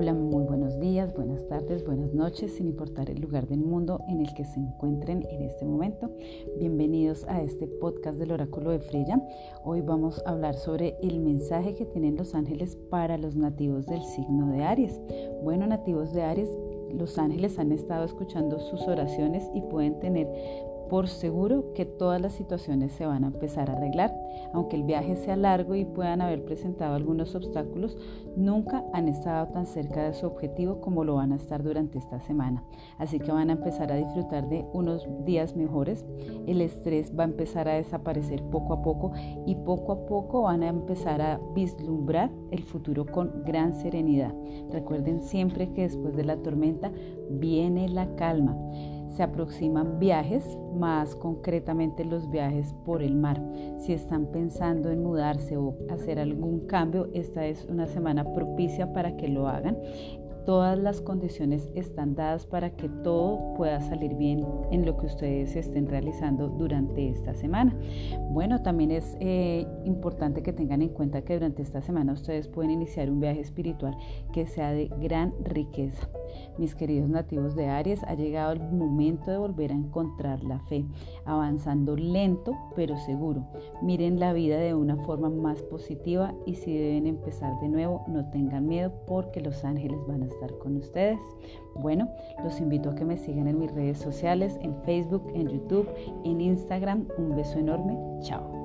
Hola, muy buenos días, buenas tardes, buenas noches, sin importar el lugar del mundo en el que se encuentren en este momento. Bienvenidos a este podcast del oráculo de Freya. Hoy vamos a hablar sobre el mensaje que tienen los ángeles para los nativos del signo de Aries. Bueno, nativos de Aries, los ángeles han estado escuchando sus oraciones y pueden tener por seguro que todas las situaciones se van a empezar a arreglar. Aunque el viaje sea largo y puedan haber presentado algunos obstáculos, nunca han estado tan cerca de su objetivo como lo van a estar durante esta semana. Así que van a empezar a disfrutar de unos días mejores. El estrés va a empezar a desaparecer poco a poco y poco a poco van a empezar a vislumbrar el futuro con gran serenidad. Recuerden siempre que después de la tormenta viene la calma se aproximan viajes, más concretamente los viajes por el mar. Si están pensando en mudarse o hacer algún cambio, esta es una semana propicia para que lo hagan todas las condiciones están dadas para que todo pueda salir bien en lo que ustedes estén realizando durante esta semana. Bueno, también es eh, importante que tengan en cuenta que durante esta semana ustedes pueden iniciar un viaje espiritual que sea de gran riqueza. Mis queridos nativos de Aries, ha llegado el momento de volver a encontrar la fe, avanzando lento pero seguro. Miren la vida de una forma más positiva y si deben empezar de nuevo, no tengan miedo porque los ángeles van a estar con ustedes. Bueno, los invito a que me sigan en mis redes sociales, en Facebook, en YouTube, en Instagram. Un beso enorme. Chao.